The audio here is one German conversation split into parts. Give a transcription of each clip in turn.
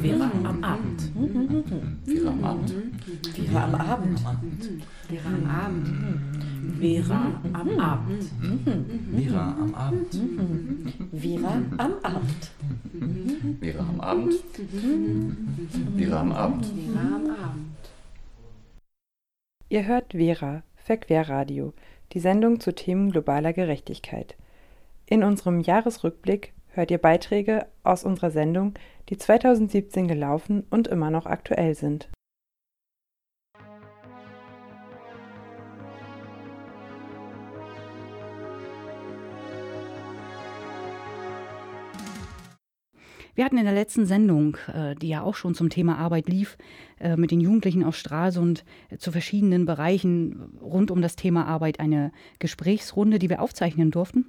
Vera am Abend. Vera am Abend. Vera am Abend. Vera am Abend. Vera am Abend. Vera am Abend. Vera am Abend. Vera am Abend. Vera am Abend. Vera am Abend. Ihr hört Vera, Verquerradio, die Sendung zu Themen globaler Gerechtigkeit. In unserem Jahresrückblick hört ihr Beiträge aus unserer Sendung, die 2017 gelaufen und immer noch aktuell sind. Wir hatten in der letzten Sendung, äh, die ja auch schon zum Thema Arbeit lief, äh, mit den Jugendlichen aus Stralsund äh, zu verschiedenen Bereichen rund um das Thema Arbeit eine Gesprächsrunde, die wir aufzeichnen durften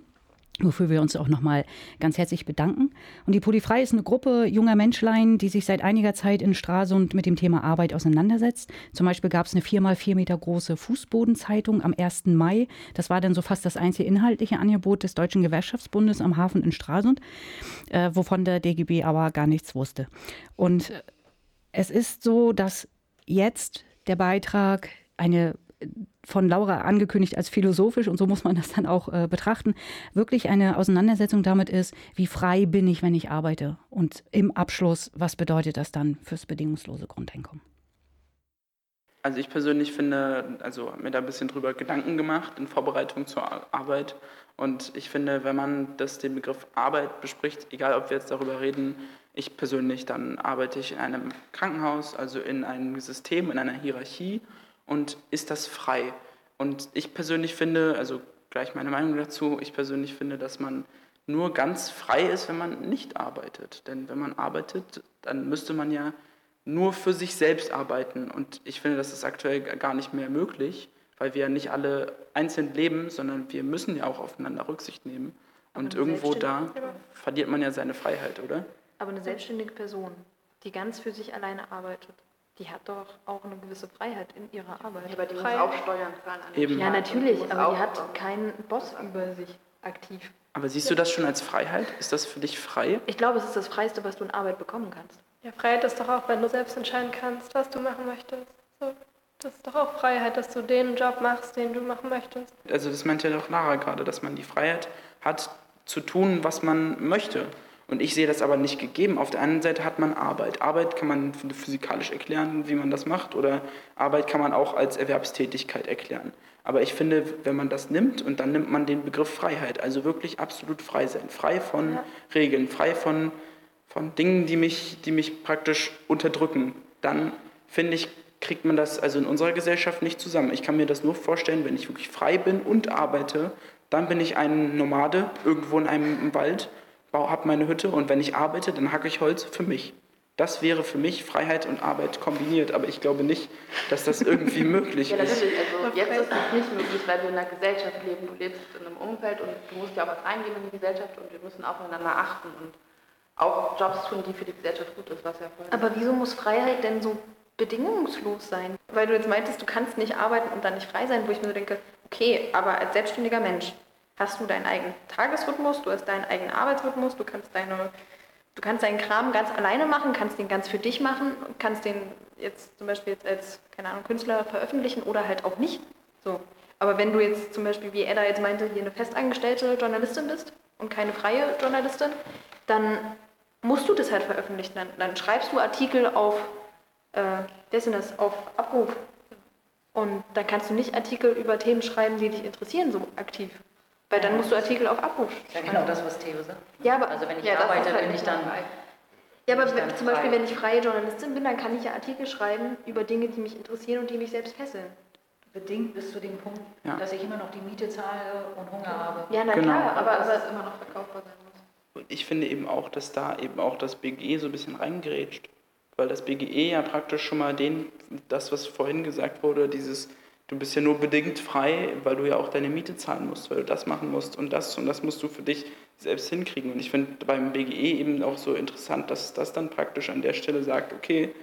wofür wir uns auch nochmal ganz herzlich bedanken. Und die Polyfrei ist eine Gruppe junger Menschlein, die sich seit einiger Zeit in Stralsund mit dem Thema Arbeit auseinandersetzt. Zum Beispiel gab es eine vier mal vier Meter große Fußbodenzeitung am 1. Mai. Das war dann so fast das einzige inhaltliche Angebot des Deutschen Gewerkschaftsbundes am Hafen in Stralsund, äh, wovon der DGB aber gar nichts wusste. Und es ist so, dass jetzt der Beitrag eine von Laura angekündigt als philosophisch, und so muss man das dann auch äh, betrachten, wirklich eine Auseinandersetzung damit ist, wie frei bin ich, wenn ich arbeite? Und im Abschluss, was bedeutet das dann fürs bedingungslose Grundeinkommen? Also ich persönlich finde, also mir da ein bisschen drüber Gedanken gemacht in Vorbereitung zur Arbeit. Und ich finde, wenn man das den Begriff Arbeit bespricht, egal ob wir jetzt darüber reden, ich persönlich, dann arbeite ich in einem Krankenhaus, also in einem System, in einer Hierarchie und ist das frei? Und ich persönlich finde, also gleich meine Meinung dazu, ich persönlich finde, dass man nur ganz frei ist, wenn man nicht arbeitet. Denn wenn man arbeitet, dann müsste man ja nur für sich selbst arbeiten. Und ich finde, das ist aktuell gar nicht mehr möglich, weil wir ja nicht alle einzeln leben, sondern wir müssen ja auch aufeinander Rücksicht nehmen. Und irgendwo da verliert man ja seine Freiheit, oder? Aber eine selbstständige Person, die ganz für sich alleine arbeitet, die hat doch auch eine gewisse Freiheit in ihrer Arbeit. Ja, aber die Freiheit. muss auch Steuern zahlen. Eben. Ja, natürlich, aber die hat keinen Boss über sich aktiv. Aber siehst du das schon als Freiheit? Ist das für dich frei? Ich glaube, es ist das Freiste, was du in Arbeit bekommen kannst. Ja, Freiheit ist doch auch, wenn du selbst entscheiden kannst, was du machen möchtest. So, das ist doch auch Freiheit, dass du den Job machst, den du machen möchtest. Also das meinte ja doch Lara gerade, dass man die Freiheit hat, zu tun, was man möchte. Und ich sehe das aber nicht gegeben. Auf der einen Seite hat man Arbeit. Arbeit kann man physikalisch erklären, wie man das macht, oder Arbeit kann man auch als Erwerbstätigkeit erklären. Aber ich finde, wenn man das nimmt und dann nimmt man den Begriff Freiheit, also wirklich absolut frei sein, frei von ja. Regeln, frei von, von Dingen, die mich, die mich praktisch unterdrücken, dann finde ich, kriegt man das also in unserer Gesellschaft nicht zusammen. Ich kann mir das nur vorstellen, wenn ich wirklich frei bin und arbeite, dann bin ich ein Nomade irgendwo in einem Wald habe meine Hütte und wenn ich arbeite, dann hacke ich Holz für mich. Das wäre für mich Freiheit und Arbeit kombiniert, aber ich glaube nicht, dass das irgendwie möglich ist. Ja, natürlich. Also jetzt ist es nicht möglich, weil wir in einer Gesellschaft leben. Du lebst in einem Umfeld und du musst ja auch was reingeben in die Gesellschaft und wir müssen aufeinander achten und auch Jobs tun, die für die Gesellschaft gut ist, was ja voll Aber wieso muss Freiheit denn so bedingungslos sein? Weil du jetzt meintest, du kannst nicht arbeiten und dann nicht frei sein, wo ich mir so denke, okay, aber als selbstständiger Mensch, hast du deinen eigenen Tagesrhythmus, du hast deinen eigenen Arbeitsrhythmus, du kannst deine du kannst deinen Kram ganz alleine machen, kannst den ganz für dich machen, kannst den jetzt zum Beispiel jetzt als, keine Ahnung, Künstler veröffentlichen oder halt auch nicht. So. Aber wenn du jetzt zum Beispiel, wie Edda jetzt meinte, hier eine festangestellte Journalistin bist und keine freie Journalistin, dann musst du das halt veröffentlichen. Dann, dann schreibst du Artikel auf, äh, wer ist denn das, auf Abruf. Und dann kannst du nicht Artikel über Themen schreiben, die dich interessieren, so aktiv. Weil dann musst du Artikel auf Abruf Ja, genau das, was Theo sagt. Ja, aber, also wenn ich ja, arbeite, halt bin ich dann... Ja, aber wenn, zum Beispiel, wenn ich freie Journalistin bin, dann kann ich ja Artikel schreiben über Dinge, die mich interessieren und die mich selbst fesseln. Bedingt bis zu dem Punkt, ja. dass ich immer noch die Miete zahle und Hunger habe. Ja, na genau. klar, aber, aber dass es immer noch verkaufbar sein muss. Ich finde eben auch, dass da eben auch das BGE so ein bisschen reingerätscht. Weil das BGE ja praktisch schon mal den, das, was vorhin gesagt wurde, dieses du bist ja nur bedingt frei, weil du ja auch deine Miete zahlen musst, weil du das machen musst und das und das musst du für dich selbst hinkriegen. Und ich finde beim BGE eben auch so interessant, dass das dann praktisch an der Stelle sagt, okay,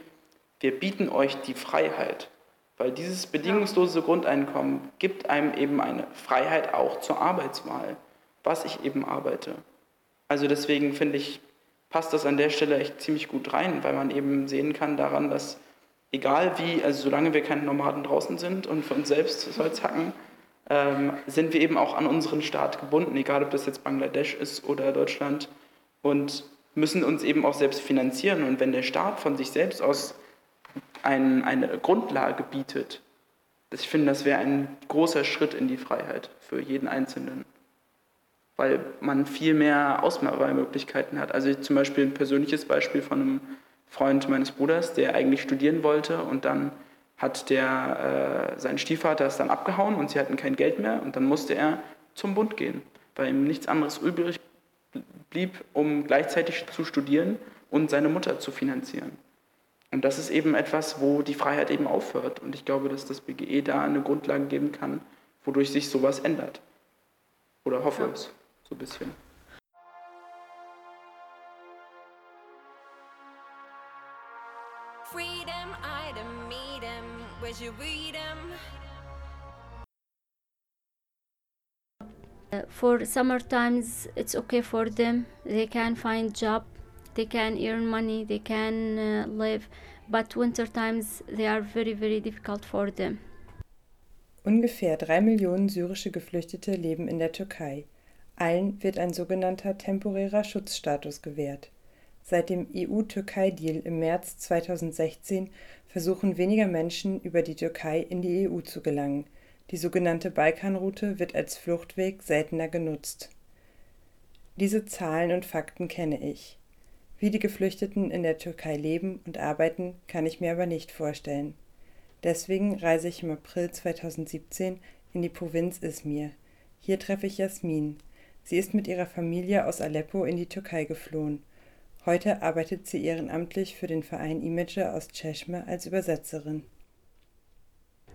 wir bieten euch die Freiheit, weil dieses bedingungslose Grundeinkommen gibt einem eben eine Freiheit auch zur Arbeitswahl, was ich eben arbeite. Also deswegen finde ich, passt das an der Stelle echt ziemlich gut rein, weil man eben sehen kann daran, dass egal wie, also solange wir keine Nomaden draußen sind und für uns selbst das Holz hacken, ähm, sind wir eben auch an unseren Staat gebunden, egal ob das jetzt Bangladesch ist oder Deutschland und müssen uns eben auch selbst finanzieren. Und wenn der Staat von sich selbst aus ein, eine Grundlage bietet, ich finde, das wäre ein großer Schritt in die Freiheit für jeden Einzelnen, weil man viel mehr Auswahlmöglichkeiten hat. Also zum Beispiel ein persönliches Beispiel von einem Freund meines Bruders, der eigentlich studieren wollte und dann hat der, äh, sein Stiefvater ist dann abgehauen und sie hatten kein Geld mehr und dann musste er zum Bund gehen, weil ihm nichts anderes übrig blieb, um gleichzeitig zu studieren und seine Mutter zu finanzieren. Und das ist eben etwas, wo die Freiheit eben aufhört. Und ich glaube, dass das BGE da eine Grundlage geben kann, wodurch sich sowas ändert. Oder hoffe ja. es, so ein bisschen. Where'd you read him? Uh, for summer times, it's okay for them. They can find job they can earn money, they can uh, live, but winter times they are very, very difficult for them. Ungefähr drei Millionen syrische Geflüchtete leben in der Türkei. Allen wird ein sogenannter temporärer Schutzstatus gewährt. Seit dem EU-Türkei-Deal im März 2016 versuchen weniger Menschen über die Türkei in die EU zu gelangen. Die sogenannte Balkanroute wird als Fluchtweg seltener genutzt. Diese Zahlen und Fakten kenne ich. Wie die Geflüchteten in der Türkei leben und arbeiten, kann ich mir aber nicht vorstellen. Deswegen reise ich im April 2017 in die Provinz Izmir. Hier treffe ich Jasmin. Sie ist mit ihrer Familie aus Aleppo in die Türkei geflohen. Heute arbeitet sie ehrenamtlich für den Verein Image aus Çeşme als Übersetzerin.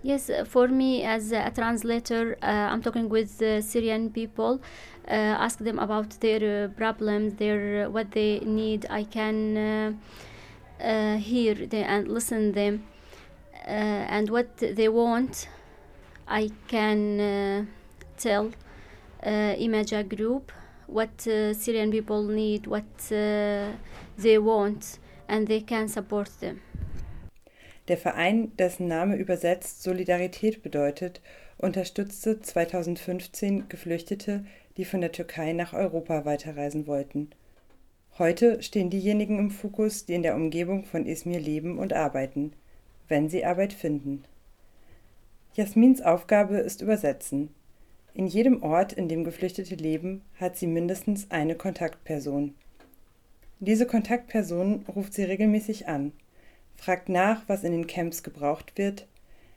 Yes, for me as a translator, uh, I'm talking with the Syrian people, uh, ask them about their uh, problems, their what they need. I can uh, uh, hear them and listen them, uh, and what they want. I can tell Imaja group what Syrian people need, what they want, and they can support them. Der Verein, dessen Name übersetzt Solidarität bedeutet, unterstützte 2015 Geflüchtete, die von der Türkei nach Europa weiterreisen wollten. Heute stehen diejenigen im Fokus, die in der Umgebung von Izmir leben und arbeiten, wenn sie Arbeit finden. Jasmins Aufgabe ist Übersetzen. In jedem Ort, in dem Geflüchtete leben, hat sie mindestens eine Kontaktperson. Diese Kontaktperson ruft sie regelmäßig an fragt nach, was in den Camps gebraucht wird,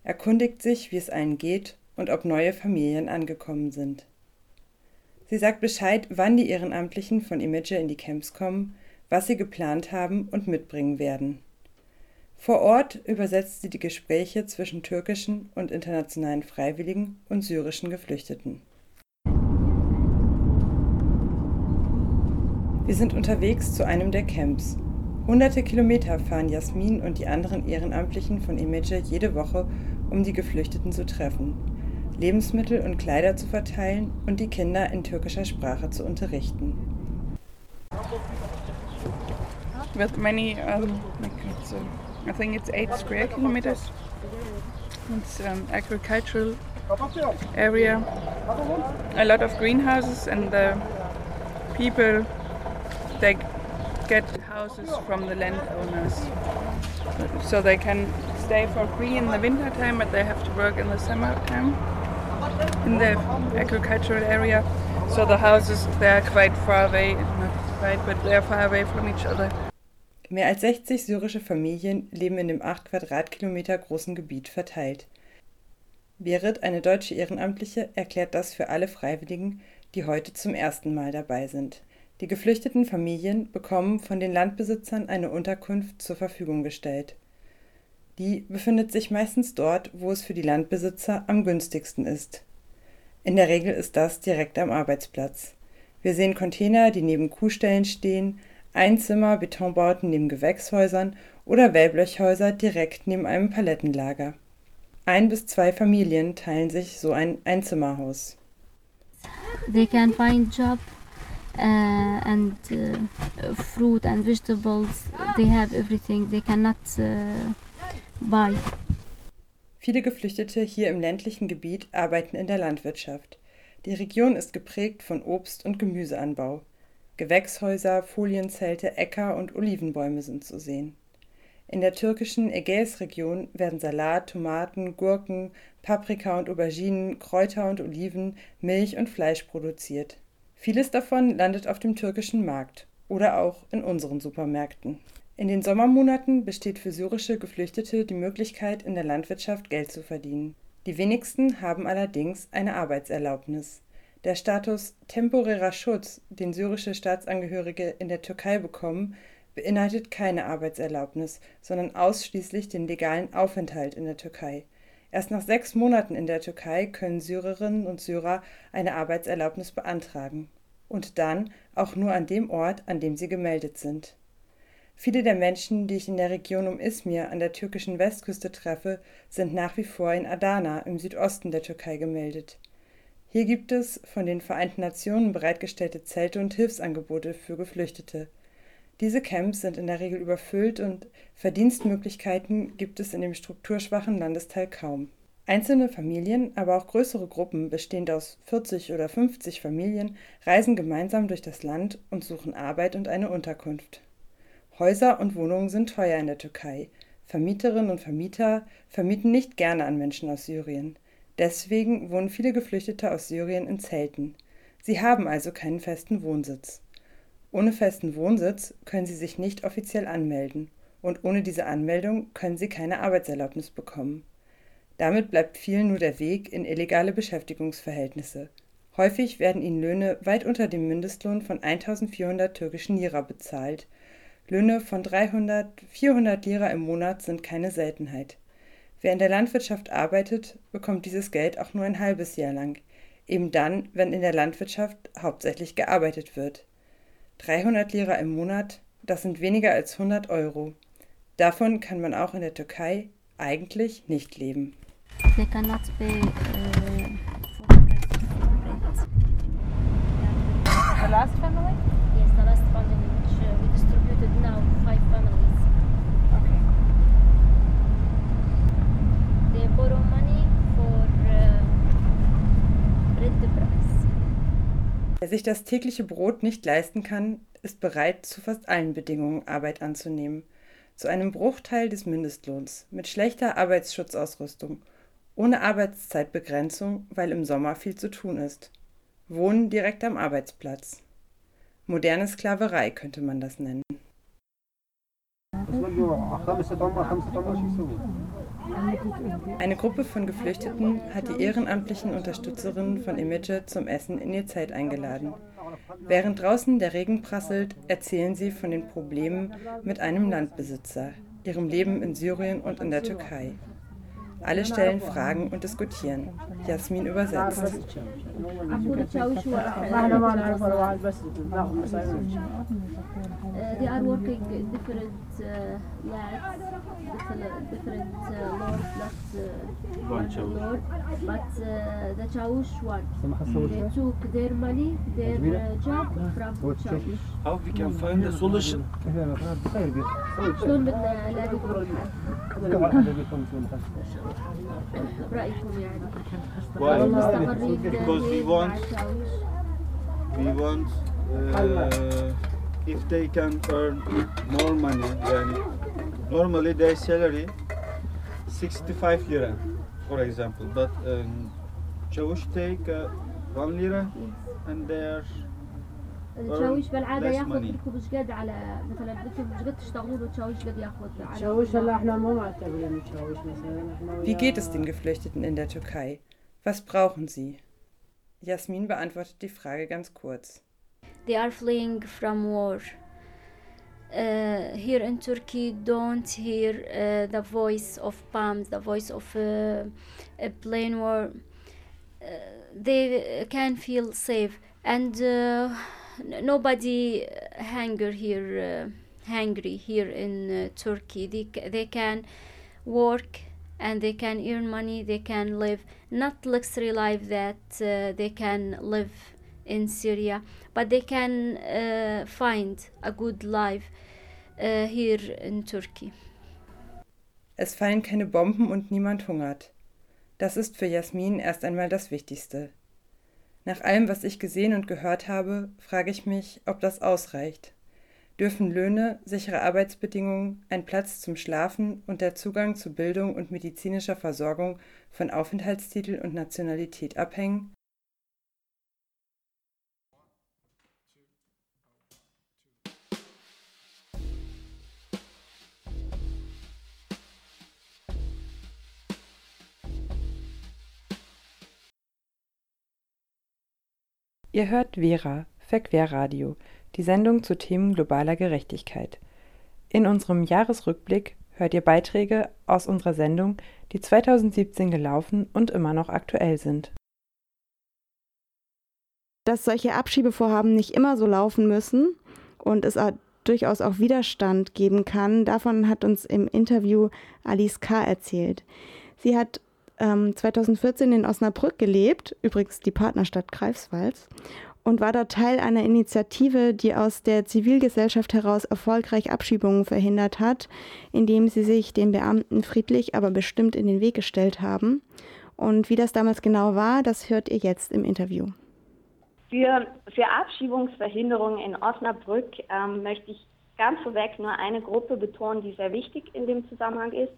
erkundigt sich, wie es allen geht und ob neue Familien angekommen sind. Sie sagt Bescheid, wann die Ehrenamtlichen von Image in die Camps kommen, was sie geplant haben und mitbringen werden. Vor Ort übersetzt sie die Gespräche zwischen türkischen und internationalen Freiwilligen und syrischen Geflüchteten. Wir sind unterwegs zu einem der Camps Hunderte Kilometer fahren Jasmin und die anderen Ehrenamtlichen von Image jede Woche, um die Geflüchteten zu treffen, Lebensmittel und Kleider zu verteilen und die Kinder in türkischer Sprache zu unterrichten. With many, um, I think it's eight square kilometers. It's an agricultural area, a lot of greenhouses, and the people they get houses from the landowners. So they can stay for free in the winter time, but they have to work in the summer time in the agricultural area. So the houses, they are quite far away, not quite, but they are far away from each other. Mehr als 60 syrische Familien leben in dem 8 Quadratkilometer großen Gebiet verteilt. Berit, eine deutsche Ehrenamtliche, erklärt das für alle Freiwilligen, die heute zum ersten Mal dabei sind. Die geflüchteten Familien bekommen von den Landbesitzern eine Unterkunft zur Verfügung gestellt. Die befindet sich meistens dort, wo es für die Landbesitzer am günstigsten ist. In der Regel ist das direkt am Arbeitsplatz. Wir sehen Container, die neben Kuhställen stehen, Einzimmer, Betonbauten neben Gewächshäusern oder Wellblechhäuser direkt neben einem Palettenlager. Ein bis zwei Familien teilen sich so ein Einzimmerhaus. They can find job uh, and uh, fruit and vegetables. They have everything. They cannot uh, buy. Viele Geflüchtete hier im ländlichen Gebiet arbeiten in der Landwirtschaft. Die Region ist geprägt von Obst- und Gemüseanbau. Gewächshäuser, Folienzelte, Äcker und Olivenbäume sind zu sehen. In der türkischen Ägäisregion werden Salat, Tomaten, Gurken, Paprika und Auberginen, Kräuter und Oliven, Milch und Fleisch produziert. Vieles davon landet auf dem türkischen Markt oder auch in unseren Supermärkten. In den Sommermonaten besteht für syrische Geflüchtete die Möglichkeit, in der Landwirtschaft Geld zu verdienen. Die wenigsten haben allerdings eine Arbeitserlaubnis. Der Status temporärer Schutz, den syrische Staatsangehörige in der Türkei bekommen, beinhaltet keine Arbeitserlaubnis, sondern ausschließlich den legalen Aufenthalt in der Türkei. Erst nach sechs Monaten in der Türkei können Syrerinnen und Syrer eine Arbeitserlaubnis beantragen. Und dann auch nur an dem Ort, an dem sie gemeldet sind. Viele der Menschen, die ich in der Region um Izmir an der türkischen Westküste treffe, sind nach wie vor in Adana im Südosten der Türkei gemeldet. Hier gibt es von den Vereinten Nationen bereitgestellte Zelte und Hilfsangebote für Geflüchtete. Diese Camps sind in der Regel überfüllt und Verdienstmöglichkeiten gibt es in dem strukturschwachen Landesteil kaum. Einzelne Familien, aber auch größere Gruppen bestehend aus 40 oder 50 Familien reisen gemeinsam durch das Land und suchen Arbeit und eine Unterkunft. Häuser und Wohnungen sind teuer in der Türkei. Vermieterinnen und Vermieter vermieten nicht gerne an Menschen aus Syrien. Deswegen wohnen viele Geflüchtete aus Syrien in Zelten. Sie haben also keinen festen Wohnsitz. Ohne festen Wohnsitz können sie sich nicht offiziell anmelden und ohne diese Anmeldung können sie keine Arbeitserlaubnis bekommen. Damit bleibt vielen nur der Weg in illegale Beschäftigungsverhältnisse. Häufig werden ihnen Löhne weit unter dem Mindestlohn von 1400 türkischen Lira bezahlt. Löhne von 300, 400 Lira im Monat sind keine Seltenheit. Wer in der Landwirtschaft arbeitet, bekommt dieses Geld auch nur ein halbes Jahr lang, eben dann, wenn in der Landwirtschaft hauptsächlich gearbeitet wird. 300 Lira im Monat, das sind weniger als 100 Euro. Davon kann man auch in der Türkei eigentlich nicht leben. They cannot pay uh, The last family? Yes, the last family which uh, we distributed now five families. Okay. They borrow money for uh, rent price. Wer sich das tägliche Brot nicht leisten kann, ist bereit, zu fast allen Bedingungen Arbeit anzunehmen. Zu einem Bruchteil des Mindestlohns, mit schlechter Arbeitsschutzausrüstung, ohne Arbeitszeitbegrenzung, weil im Sommer viel zu tun ist. Wohnen direkt am Arbeitsplatz. Moderne Sklaverei könnte man das nennen. Eine Gruppe von Geflüchteten hat die ehrenamtlichen Unterstützerinnen von Image zum Essen in ihr Zelt eingeladen. Während draußen der Regen prasselt, erzählen sie von den Problemen mit einem Landbesitzer, ihrem Leben in Syrien und in der Türkei. Alle stellen Fragen und diskutieren. Jasmin übersetzt. They are working in different uh, lands, different, different uh, one lord, but uh, the Chaush one. They took their money, their uh, job from Chaush. How we can find a solution? شلون بدنا نلاقي برأيكم يعني؟ Why? مستقرين Because we هيك مع want الشاويش. we want uh, if they can earn more money يعني normally their salary 65 lira for example but um, Jewish take uh, 1 lira and they're الشاويش بالعادة less ياخذ money. بدكم مش قد على مثلا بدكم مش قد تشتغلوا له الشاويش قد ياخذ على شاوش هلا احنا مو معتبرين شاوش مثلا احنا Wie geht es den Geflüchteten in der Türkei? Was brauchen sie? Jasmin beantwortet die Frage ganz kurz. They are fleeing from war. Uh, here in Turkey, don't hear uh, the voice of bombs, the voice of uh, a plane war. Uh, they can feel safe, and uh, nobody hunger here, uh, hungry here in uh, Turkey. They they can work and they can earn money. They can live not luxury life that uh, they can live in Syria, but they can uh, find a good life uh, here in Turkey. Es fallen keine Bomben und niemand hungert. Das ist für Jasmin erst einmal das Wichtigste. Nach allem, was ich gesehen und gehört habe, frage ich mich, ob das ausreicht. Dürfen Löhne, sichere Arbeitsbedingungen, ein Platz zum Schlafen und der Zugang zu Bildung und medizinischer Versorgung von Aufenthaltstitel und Nationalität abhängen? Ihr hört Vera, Verquerradio, die Sendung zu Themen globaler Gerechtigkeit. In unserem Jahresrückblick hört ihr Beiträge aus unserer Sendung, die 2017 gelaufen und immer noch aktuell sind. Dass solche Abschiebevorhaben nicht immer so laufen müssen und es durchaus auch Widerstand geben kann, davon hat uns im Interview Alice K. erzählt. Sie hat ähm, 2014 in Osnabrück gelebt, übrigens die Partnerstadt Greifswald, und war dort Teil einer Initiative, die aus der Zivilgesellschaft heraus erfolgreich Abschiebungen verhindert hat, indem sie sich den Beamten friedlich, aber bestimmt in den Weg gestellt haben. Und wie das damals genau war, das hört ihr jetzt im Interview. Für, für Abschiebungsverhinderung in Osnabrück ähm, möchte ich ganz vorweg nur eine Gruppe betonen, die sehr wichtig in dem Zusammenhang ist.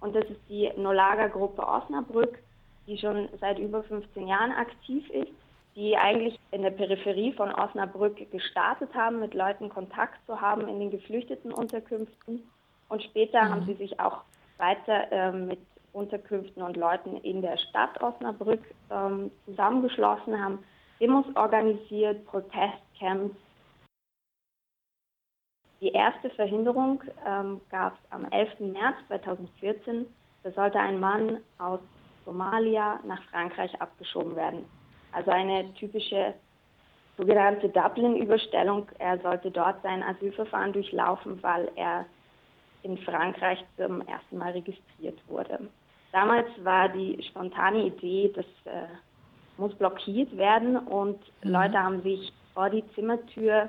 Und das ist die Nolaga-Gruppe Osnabrück, die schon seit über 15 Jahren aktiv ist die eigentlich in der Peripherie von Osnabrück gestartet haben, mit Leuten Kontakt zu haben in den geflüchteten Unterkünften. Und später mhm. haben sie sich auch weiter ähm, mit Unterkünften und Leuten in der Stadt Osnabrück ähm, zusammengeschlossen, haben Demos organisiert, Protestcamps. Die erste Verhinderung ähm, gab es am 11. März 2014. Da sollte ein Mann aus Somalia nach Frankreich abgeschoben werden. Also eine typische sogenannte Dublin-Überstellung. Er sollte dort sein Asylverfahren durchlaufen, weil er in Frankreich zum ersten Mal registriert wurde. Damals war die spontane Idee, das äh, muss blockiert werden und mhm. Leute haben sich vor die Zimmertür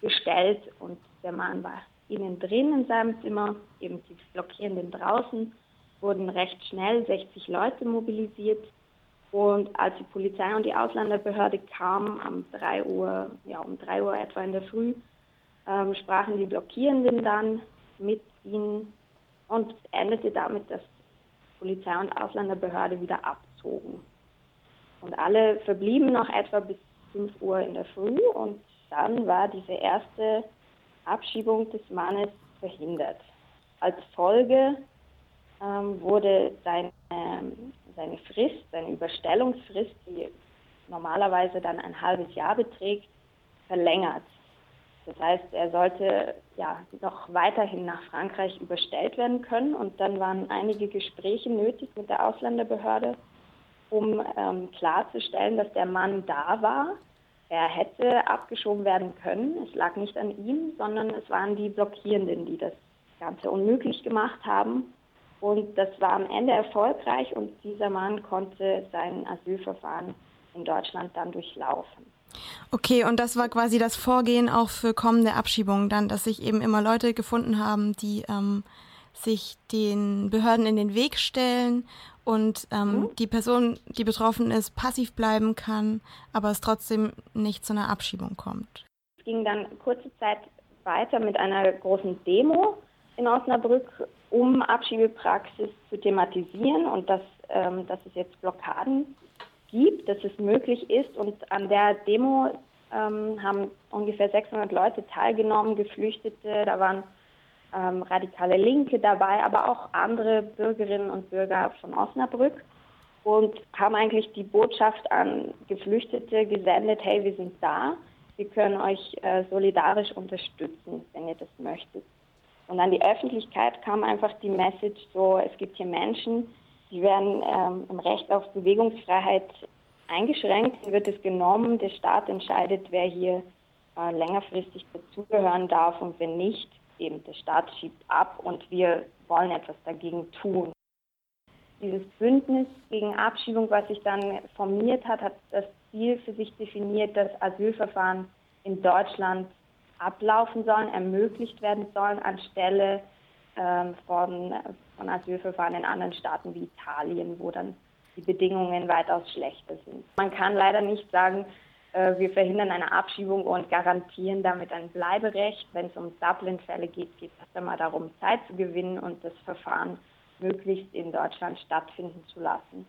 gestellt und der Mann war innen drin in seinem Zimmer, eben die Blockierenden draußen, wurden recht schnell 60 Leute mobilisiert und als die Polizei und die Ausländerbehörde kamen, um 3 Uhr, ja, um 3 Uhr etwa in der Früh, ähm, sprachen die Blockierenden dann mit ihnen und endete damit, dass Polizei und Ausländerbehörde wieder abzogen. Und alle verblieben noch etwa bis 5 Uhr in der Früh und dann war diese erste Abschiebung des Mannes verhindert. Als Folge ähm, wurde sein ähm, seine Frist, seine Überstellungsfrist, die normalerweise dann ein halbes Jahr beträgt, verlängert. Das heißt, er sollte ja noch weiterhin nach Frankreich überstellt werden können und dann waren einige Gespräche nötig mit der Ausländerbehörde, um ähm, klarzustellen, dass der Mann da war. Er hätte abgeschoben werden können. Es lag nicht an ihm, sondern es waren die Blockierenden, die das Ganze unmöglich gemacht haben. Und das war am Ende erfolgreich und dieser Mann konnte sein Asylverfahren in Deutschland dann durchlaufen. Okay, und das war quasi das Vorgehen auch für kommende Abschiebungen dann, dass sich eben immer Leute gefunden haben, die ähm, sich den Behörden in den Weg stellen und ähm, mhm. die Person, die betroffen ist, passiv bleiben kann, aber es trotzdem nicht zu einer Abschiebung kommt. Es ging dann kurze Zeit weiter mit einer großen Demo in Osnabrück um Abschiebepraxis zu thematisieren und dass, ähm, dass es jetzt Blockaden gibt, dass es möglich ist. Und an der Demo ähm, haben ungefähr 600 Leute teilgenommen, Geflüchtete, da waren ähm, radikale Linke dabei, aber auch andere Bürgerinnen und Bürger von Osnabrück und haben eigentlich die Botschaft an Geflüchtete gesendet, hey, wir sind da, wir können euch äh, solidarisch unterstützen, wenn ihr das möchtet. Und an die Öffentlichkeit kam einfach die Message so, es gibt hier Menschen, die werden ähm, im Recht auf Bewegungsfreiheit eingeschränkt, wird es genommen, der Staat entscheidet, wer hier äh, längerfristig dazugehören darf und wenn nicht, eben der Staat schiebt ab und wir wollen etwas dagegen tun. Dieses Bündnis gegen Abschiebung, was sich dann formiert hat, hat das Ziel für sich definiert, dass Asylverfahren in Deutschland ablaufen sollen, ermöglicht werden sollen, anstelle ähm, von, von Asylverfahren in anderen Staaten wie Italien, wo dann die Bedingungen weitaus schlechter sind. Man kann leider nicht sagen, wir verhindern eine Abschiebung und garantieren damit ein Bleiberecht. Wenn es um Dublin-Fälle geht, geht es einmal darum, Zeit zu gewinnen und das Verfahren möglichst in Deutschland stattfinden zu lassen.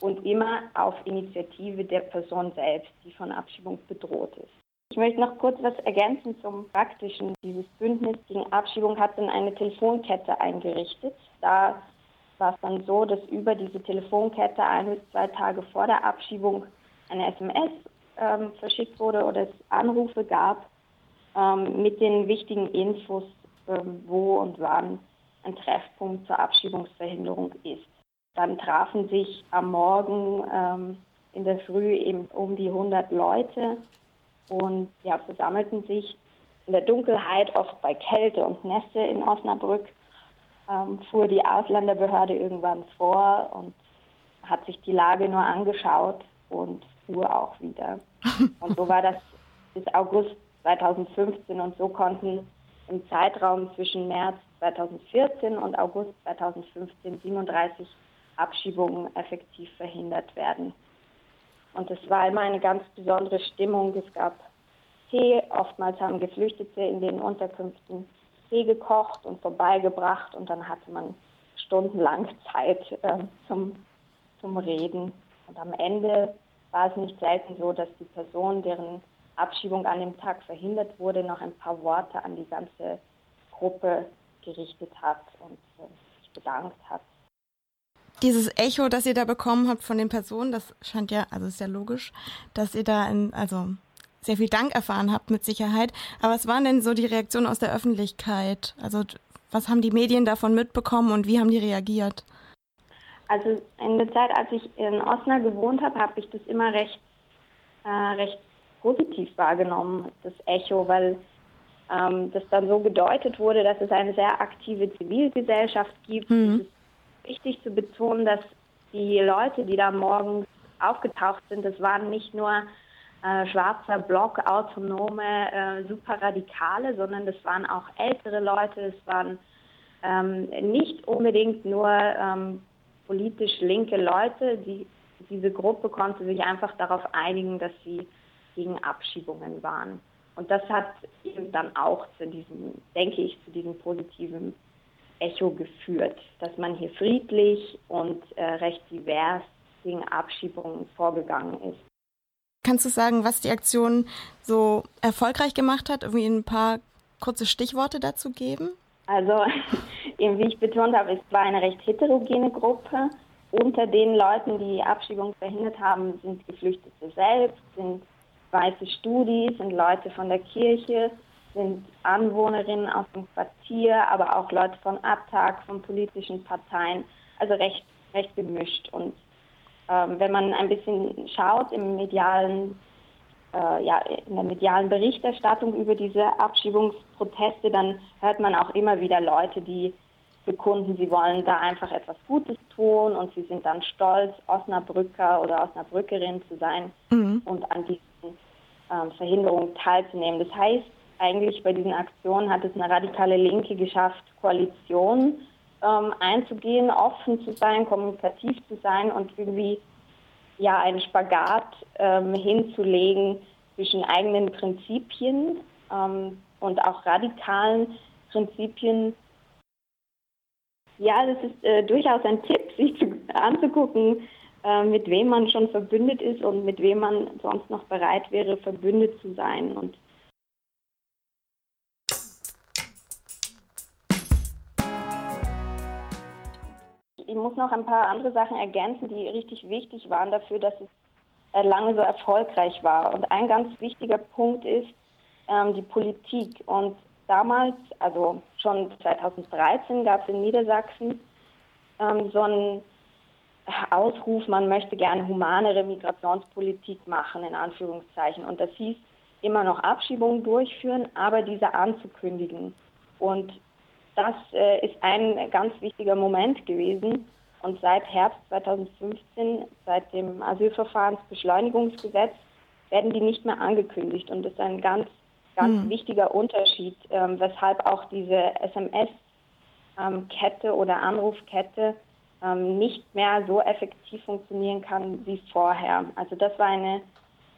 Und immer auf Initiative der Person selbst, die von Abschiebung bedroht ist. Ich möchte noch kurz was ergänzen zum Praktischen. Dieses Bündnis gegen Abschiebung hat dann eine Telefonkette eingerichtet. Da war es dann so, dass über diese Telefonkette ein bis zwei Tage vor der Abschiebung eine SMS ähm, verschickt wurde oder es Anrufe gab ähm, mit den wichtigen Infos, ähm, wo und wann ein Treffpunkt zur Abschiebungsverhinderung ist. Dann trafen sich am Morgen ähm, in der Früh eben um die 100 Leute und ja, versammelten sich in der Dunkelheit, oft bei Kälte und Nässe in Osnabrück, ähm, fuhr die Ausländerbehörde irgendwann vor und hat sich die Lage nur angeschaut und fuhr auch wieder. Und so war das bis August 2015 und so konnten im Zeitraum zwischen März 2014 und August 2015 37 Abschiebungen effektiv verhindert werden. Und es war immer eine ganz besondere Stimmung. Es gab Tee, oftmals haben Geflüchtete in den Unterkünften Tee gekocht und vorbeigebracht und dann hatte man stundenlang Zeit äh, zum, zum Reden. Und am Ende war es nicht selten so, dass die Person, deren Abschiebung an dem Tag verhindert wurde, noch ein paar Worte an die ganze Gruppe gerichtet hat und äh, sich bedankt hat dieses Echo, das ihr da bekommen habt von den Personen, das scheint ja, also ist ja logisch, dass ihr da in, also sehr viel Dank erfahren habt mit Sicherheit. Aber was waren denn so die Reaktionen aus der Öffentlichkeit? Also was haben die Medien davon mitbekommen und wie haben die reagiert? Also in der Zeit, als ich in Osnabrück gewohnt habe, habe ich das immer recht, äh, recht positiv wahrgenommen, das Echo, weil ähm, das dann so gedeutet wurde, dass es eine sehr aktive Zivilgesellschaft gibt, mhm. Wichtig zu betonen, dass die Leute, die da morgens aufgetaucht sind, das waren nicht nur äh, schwarzer Block, autonome, äh, Superradikale, sondern das waren auch ältere Leute, es waren ähm, nicht unbedingt nur ähm, politisch linke Leute. Die, diese Gruppe konnte sich einfach darauf einigen, dass sie gegen Abschiebungen waren. Und das hat eben dann auch zu diesem, denke ich, zu diesem positiven Echo geführt, dass man hier friedlich und äh, recht divers gegen Abschiebungen vorgegangen ist. Kannst du sagen, was die Aktion so erfolgreich gemacht hat? Irgendwie ein paar kurze Stichworte dazu geben? Also, wie ich betont habe, es war eine recht heterogene Gruppe. Unter den Leuten, die Abschiebung verhindert haben, sind Geflüchtete selbst, sind weiße Studis, sind Leute von der Kirche, sind Anwohnerinnen aus dem Quartier, aber auch Leute von Abtag, von politischen Parteien, also recht, recht gemischt. Und ähm, wenn man ein bisschen schaut im medialen, äh, ja, in der medialen Berichterstattung über diese Abschiebungsproteste, dann hört man auch immer wieder Leute, die bekunden, sie wollen da einfach etwas Gutes tun und sie sind dann stolz, Osnabrücker oder Osnabrückerin zu sein mhm. und an diesen ähm, Verhinderungen teilzunehmen. Das heißt, eigentlich bei diesen Aktionen hat es eine radikale Linke geschafft, Koalition ähm, einzugehen, offen zu sein, kommunikativ zu sein und irgendwie ja einen Spagat ähm, hinzulegen zwischen eigenen Prinzipien ähm, und auch radikalen Prinzipien. Ja, das ist äh, durchaus ein Tipp, sich zu, anzugucken, äh, mit wem man schon verbündet ist und mit wem man sonst noch bereit wäre, verbündet zu sein. Und ich muss noch ein paar andere Sachen ergänzen, die richtig wichtig waren dafür, dass es äh, lange so erfolgreich war. Und ein ganz wichtiger Punkt ist ähm, die Politik. Und damals, also schon 2013, gab es in Niedersachsen ähm, so einen Ausruf, man möchte gerne humanere Migrationspolitik machen, in Anführungszeichen. Und das hieß immer noch Abschiebungen durchführen, aber diese anzukündigen. Und das äh, ist ein ganz wichtiger Moment gewesen. Und seit Herbst 2015, seit dem Asylverfahrensbeschleunigungsgesetz, werden die nicht mehr angekündigt. Und das ist ein ganz, ganz hm. wichtiger Unterschied, ähm, weshalb auch diese SMS-Kette ähm, oder Anrufkette ähm, nicht mehr so effektiv funktionieren kann wie vorher. Also das war eine,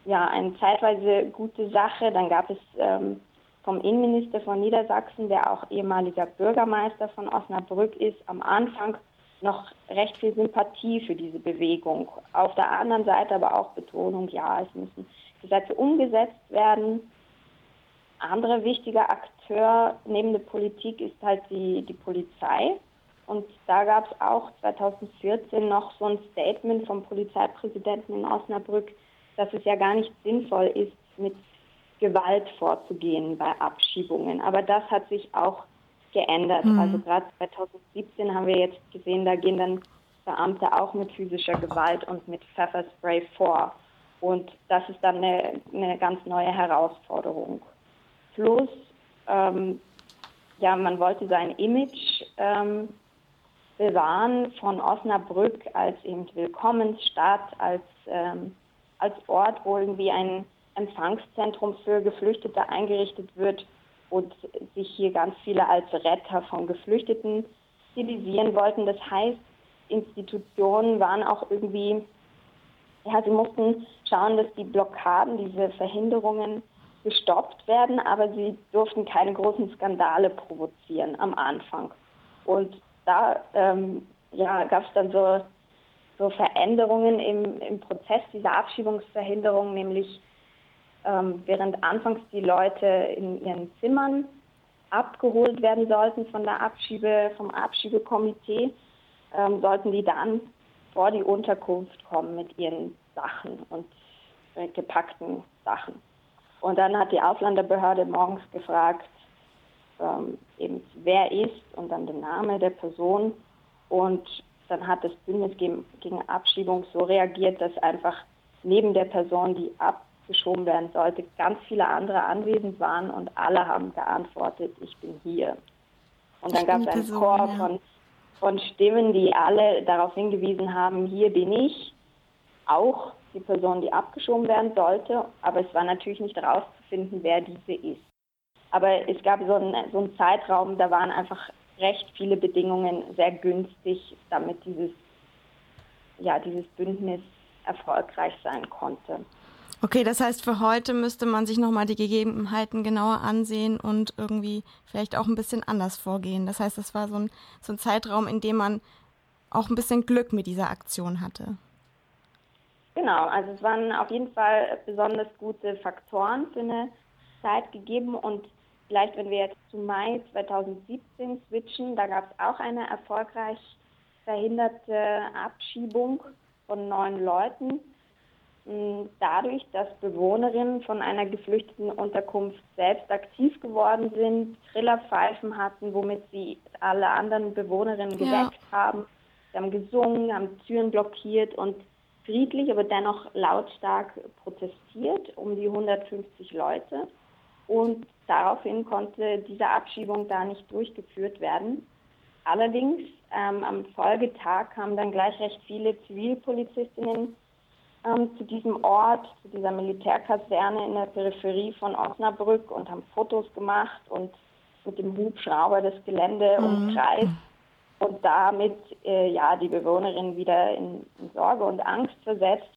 ja, eine zeitweise gute Sache. Dann gab es ähm, vom Innenminister von Niedersachsen, der auch ehemaliger Bürgermeister von Osnabrück ist, am Anfang noch recht viel Sympathie für diese Bewegung. Auf der anderen Seite aber auch Betonung, ja, es müssen Gesetze umgesetzt werden. Anderer wichtiger Akteur neben der Politik ist halt die, die Polizei. Und da gab es auch 2014 noch so ein Statement vom Polizeipräsidenten in Osnabrück, dass es ja gar nicht sinnvoll ist, mit Gewalt vorzugehen bei Abschiebungen. Aber das hat sich auch geändert. Mhm. Also gerade 2017 haben wir jetzt gesehen, da gehen dann Beamte auch mit physischer Gewalt und mit Pfefferspray vor. Und das ist dann eine, eine ganz neue Herausforderung. Plus, ähm, ja, man wollte sein Image ähm, bewahren von Osnabrück als eben Willkommensstadt, als, ähm, als Ort, wo irgendwie ein Empfangszentrum für Geflüchtete eingerichtet wird und sich hier ganz viele als Retter von Geflüchteten stilisieren wollten. Das heißt, Institutionen waren auch irgendwie, ja, sie mussten schauen, dass die Blockaden, diese Verhinderungen gestoppt werden, aber sie durften keine großen Skandale provozieren am Anfang. Und da ähm, ja, gab es dann so, so Veränderungen im, im Prozess dieser Abschiebungsverhinderung, nämlich ähm, während anfangs die Leute in ihren Zimmern abgeholt werden sollten von der Abschiebe, vom Abschiebekomitee, ähm, sollten die dann vor die Unterkunft kommen mit ihren Sachen und äh, gepackten Sachen. Und dann hat die Ausländerbehörde morgens gefragt, ähm, eben wer ist und dann der Name der Person. Und dann hat das Bündnis gegen, gegen Abschiebung so reagiert, dass einfach neben der Person, die ab geschoben werden sollte, ganz viele andere anwesend waren und alle haben geantwortet, ich bin hier. Und dann gab es einen Chor ja. von, von Stimmen, die alle darauf hingewiesen haben, hier bin ich, auch die Person, die abgeschoben werden sollte, aber es war natürlich nicht herauszufinden, wer diese ist. Aber es gab so einen, so einen Zeitraum, da waren einfach recht viele Bedingungen sehr günstig, damit dieses, ja, dieses Bündnis erfolgreich sein konnte. Okay, das heißt, für heute müsste man sich nochmal die Gegebenheiten genauer ansehen und irgendwie vielleicht auch ein bisschen anders vorgehen. Das heißt, es war so ein, so ein Zeitraum, in dem man auch ein bisschen Glück mit dieser Aktion hatte. Genau, also es waren auf jeden Fall besonders gute Faktoren für eine Zeit gegeben und vielleicht, wenn wir jetzt zu Mai 2017 switchen, da gab es auch eine erfolgreich verhinderte Abschiebung von neun Leuten dadurch, dass Bewohnerinnen von einer geflüchteten Unterkunft selbst aktiv geworden sind, Trillerpfeifen hatten, womit sie alle anderen Bewohnerinnen geweckt ja. haben. Sie haben gesungen, haben Türen blockiert und friedlich, aber dennoch lautstark protestiert, um die 150 Leute. Und daraufhin konnte diese Abschiebung da nicht durchgeführt werden. Allerdings ähm, am Folgetag kamen dann gleich recht viele Zivilpolizistinnen ähm, zu diesem Ort, zu dieser Militärkaserne in der Peripherie von Osnabrück und haben Fotos gemacht und mit dem Hubschrauber das Gelände mhm. umkreist und damit äh, ja die Bewohnerin wieder in, in Sorge und Angst versetzt.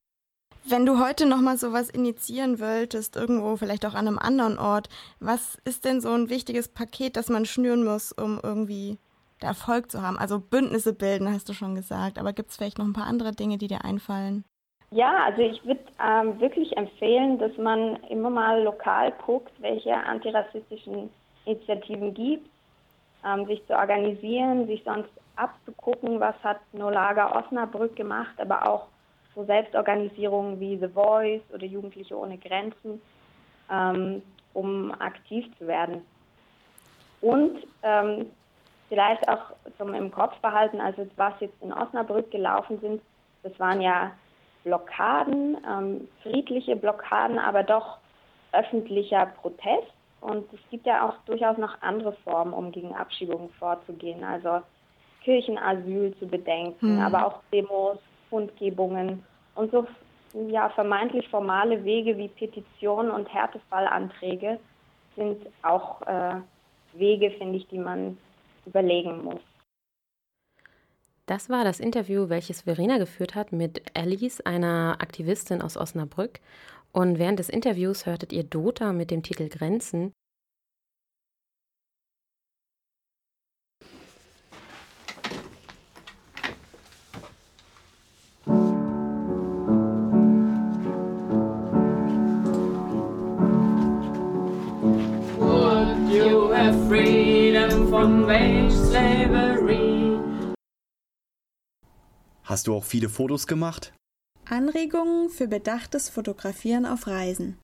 Wenn du heute nochmal sowas initiieren wolltest, irgendwo vielleicht auch an einem anderen Ort, was ist denn so ein wichtiges Paket, das man schnüren muss, um irgendwie Erfolg zu haben? Also Bündnisse bilden, hast du schon gesagt, aber gibt es vielleicht noch ein paar andere Dinge, die dir einfallen? Ja, also ich würde ähm, wirklich empfehlen, dass man immer mal lokal guckt, welche antirassistischen Initiativen gibt, ähm, sich zu organisieren, sich sonst abzugucken, was hat No Lager Osnabrück gemacht, aber auch so Selbstorganisierungen wie The Voice oder Jugendliche ohne Grenzen, ähm, um aktiv zu werden. Und ähm, vielleicht auch zum im Kopf behalten, also was jetzt in Osnabrück gelaufen sind, das waren ja Blockaden, ähm, friedliche Blockaden, aber doch öffentlicher Protest. Und es gibt ja auch durchaus noch andere Formen, um gegen Abschiebungen vorzugehen. Also Kirchenasyl zu bedenken, Mhm. aber auch Demos, Kundgebungen und so ja, vermeintlich formale Wege wie Petitionen und Härtefallanträge sind auch äh, Wege, finde ich, die man überlegen muss. Das war das Interview, welches Verena geführt hat mit Alice, einer Aktivistin aus Osnabrück. Und während des Interviews hörtet ihr Dota mit dem Titel Grenzen. Would you have freedom from wage slavery? Hast du auch viele Fotos gemacht? Anregungen für bedachtes Fotografieren auf Reisen.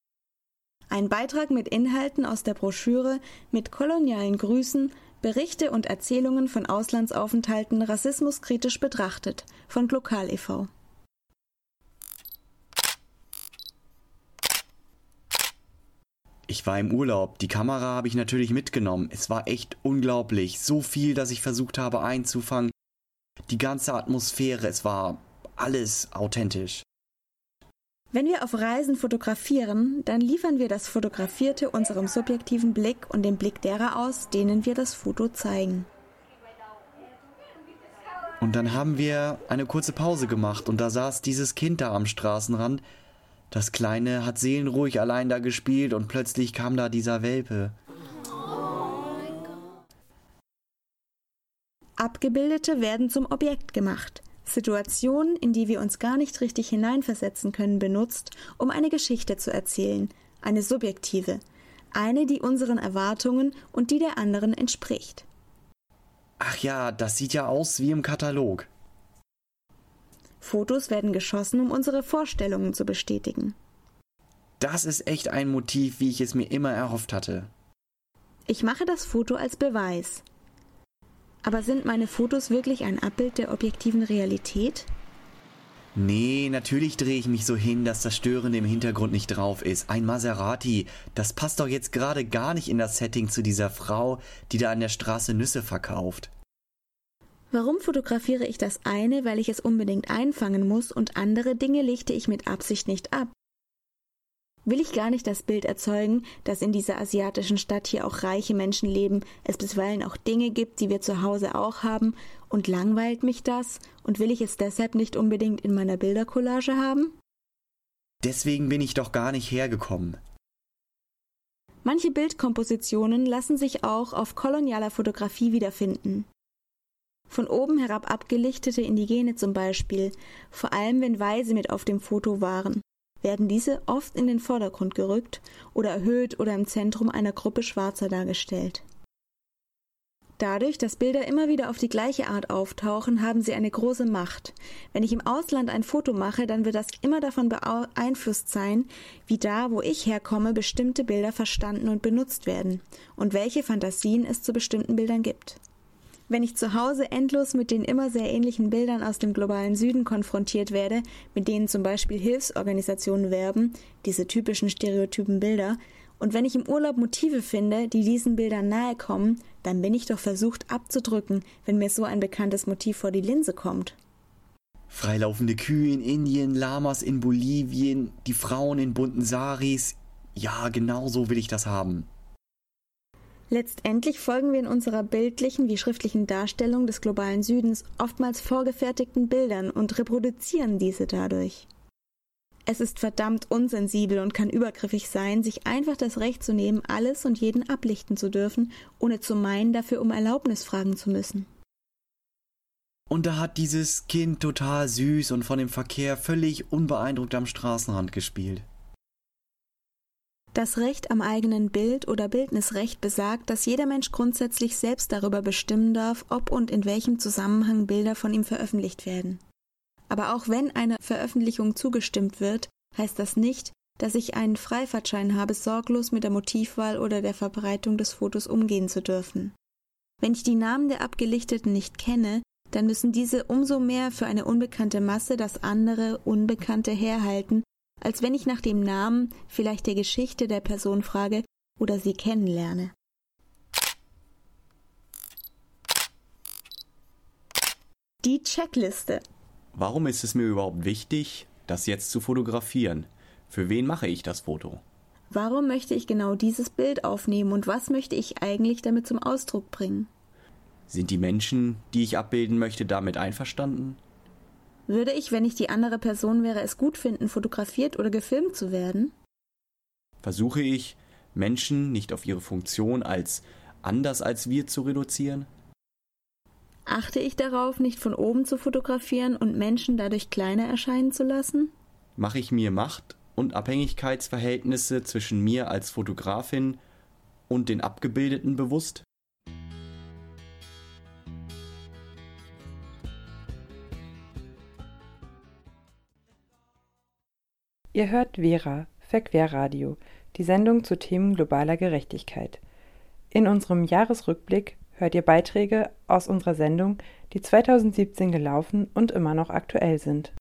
Ein Beitrag mit Inhalten aus der Broschüre mit kolonialen Grüßen, Berichte und Erzählungen von Auslandsaufenthalten rassismuskritisch betrachtet von Glokal e.V. Ich war im Urlaub. Die Kamera habe ich natürlich mitgenommen. Es war echt unglaublich. So viel, dass ich versucht habe einzufangen. Die ganze Atmosphäre, es war alles authentisch. Wenn wir auf Reisen fotografieren, dann liefern wir das Fotografierte unserem subjektiven Blick und dem Blick derer aus, denen wir das Foto zeigen. Und dann haben wir eine kurze Pause gemacht und da saß dieses Kind da am Straßenrand. Das Kleine hat seelenruhig allein da gespielt und plötzlich kam da dieser Welpe. Abgebildete werden zum Objekt gemacht. Situationen, in die wir uns gar nicht richtig hineinversetzen können, benutzt, um eine Geschichte zu erzählen, eine subjektive, eine, die unseren Erwartungen und die der anderen entspricht. Ach ja, das sieht ja aus wie im Katalog. Fotos werden geschossen, um unsere Vorstellungen zu bestätigen. Das ist echt ein Motiv, wie ich es mir immer erhofft hatte. Ich mache das Foto als Beweis. Aber sind meine Fotos wirklich ein Abbild der objektiven Realität? Nee, natürlich drehe ich mich so hin, dass das Störende im Hintergrund nicht drauf ist. Ein Maserati, das passt doch jetzt gerade gar nicht in das Setting zu dieser Frau, die da an der Straße Nüsse verkauft. Warum fotografiere ich das eine, weil ich es unbedingt einfangen muss, und andere Dinge lichte ich mit Absicht nicht ab? Will ich gar nicht das Bild erzeugen, dass in dieser asiatischen Stadt hier auch reiche Menschen leben, es bisweilen auch Dinge gibt, die wir zu Hause auch haben, und langweilt mich das, und will ich es deshalb nicht unbedingt in meiner Bildercollage haben? Deswegen bin ich doch gar nicht hergekommen. Manche Bildkompositionen lassen sich auch auf kolonialer Fotografie wiederfinden. Von oben herab abgelichtete Indigene zum Beispiel, vor allem wenn Weise mit auf dem Foto waren, werden diese oft in den Vordergrund gerückt oder erhöht oder im Zentrum einer Gruppe Schwarzer dargestellt. Dadurch, dass Bilder immer wieder auf die gleiche Art auftauchen, haben sie eine große Macht. Wenn ich im Ausland ein Foto mache, dann wird das immer davon beeinflusst sein, wie da, wo ich herkomme, bestimmte Bilder verstanden und benutzt werden und welche Fantasien es zu bestimmten Bildern gibt. Wenn ich zu Hause endlos mit den immer sehr ähnlichen Bildern aus dem globalen Süden konfrontiert werde, mit denen zum Beispiel Hilfsorganisationen werben, diese typischen stereotypen Bilder, und wenn ich im Urlaub Motive finde, die diesen Bildern nahe kommen, dann bin ich doch versucht abzudrücken, wenn mir so ein bekanntes Motiv vor die Linse kommt. Freilaufende Kühe in Indien, Lamas in Bolivien, die Frauen in bunten Saris. Ja, genau so will ich das haben. Letztendlich folgen wir in unserer bildlichen wie schriftlichen Darstellung des globalen Südens oftmals vorgefertigten Bildern und reproduzieren diese dadurch. Es ist verdammt unsensibel und kann übergriffig sein, sich einfach das Recht zu nehmen, alles und jeden ablichten zu dürfen, ohne zu meinen, dafür um Erlaubnis fragen zu müssen. Und da hat dieses Kind total süß und von dem Verkehr völlig unbeeindruckt am Straßenrand gespielt. Das Recht am eigenen Bild oder Bildnisrecht besagt, dass jeder Mensch grundsätzlich selbst darüber bestimmen darf, ob und in welchem Zusammenhang Bilder von ihm veröffentlicht werden. Aber auch wenn einer Veröffentlichung zugestimmt wird, heißt das nicht, dass ich einen Freifahrtschein habe, sorglos mit der Motivwahl oder der Verbreitung des Fotos umgehen zu dürfen. Wenn ich die Namen der Abgelichteten nicht kenne, dann müssen diese umso mehr für eine unbekannte Masse das andere Unbekannte herhalten, als wenn ich nach dem Namen, vielleicht der Geschichte der Person frage oder sie kennenlerne. Die Checkliste. Warum ist es mir überhaupt wichtig, das jetzt zu fotografieren? Für wen mache ich das Foto? Warum möchte ich genau dieses Bild aufnehmen und was möchte ich eigentlich damit zum Ausdruck bringen? Sind die Menschen, die ich abbilden möchte, damit einverstanden? Würde ich, wenn ich die andere Person wäre, es gut finden, fotografiert oder gefilmt zu werden? Versuche ich, Menschen nicht auf ihre Funktion als anders als wir zu reduzieren? Achte ich darauf, nicht von oben zu fotografieren und Menschen dadurch kleiner erscheinen zu lassen? Mache ich mir Macht und Abhängigkeitsverhältnisse zwischen mir als Fotografin und den Abgebildeten bewusst? Ihr hört Vera, Verquerradio, die Sendung zu Themen globaler Gerechtigkeit. In unserem Jahresrückblick hört ihr Beiträge aus unserer Sendung, die 2017 gelaufen und immer noch aktuell sind.